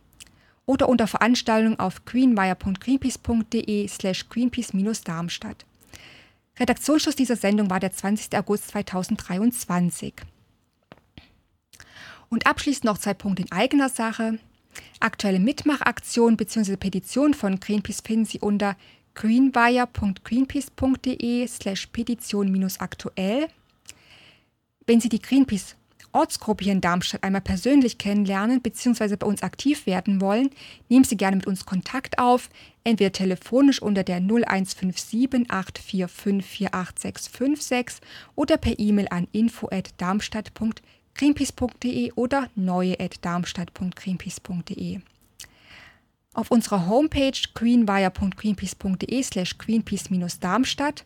B: oder unter Veranstaltung auf greenwire.greenpeace.de slash greenpeace-darmstadt. Redaktionsschluss dieser Sendung war der 20. August 2023. Und abschließend noch zwei Punkte in eigener Sache. Aktuelle Mitmachaktionen bzw. Petitionen von Greenpeace finden Sie unter greenwire.greenpeace.de slash petition-aktuell. Wenn Sie die Greenpeace Ortsgruppe hier in Darmstadt einmal persönlich kennenlernen bzw. bei uns aktiv werden wollen, nehmen Sie gerne mit uns Kontakt auf, entweder telefonisch unter der 0157 845 48656 oder per E-Mail an info@darmstadt.greenpeace.de oder neue@darmstadt.greenpeace.de. Auf unserer Homepage greenwire.greenpeace.de slash greenpeace-darmstadt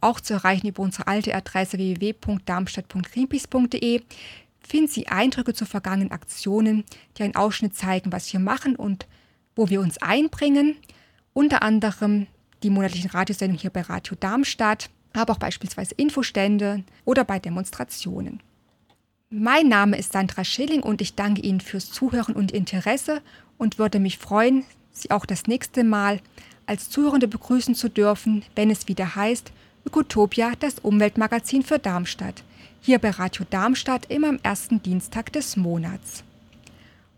B: auch zu erreichen über unsere alte Adresse www.darmstadt.greenpeace.de finden Sie Eindrücke zu vergangenen Aktionen, die einen Ausschnitt zeigen, was wir machen und wo wir uns einbringen. Unter anderem die monatlichen Radiosendungen hier bei Radio Darmstadt, aber auch beispielsweise Infostände oder bei Demonstrationen. Mein Name ist Sandra Schilling und ich danke Ihnen fürs Zuhören und Interesse und würde mich freuen, Sie auch das nächste Mal als Zuhörende begrüßen zu dürfen, wenn es wieder heißt Ökotopia, das Umweltmagazin für Darmstadt. Hier bei Radio Darmstadt immer am ersten Dienstag des Monats.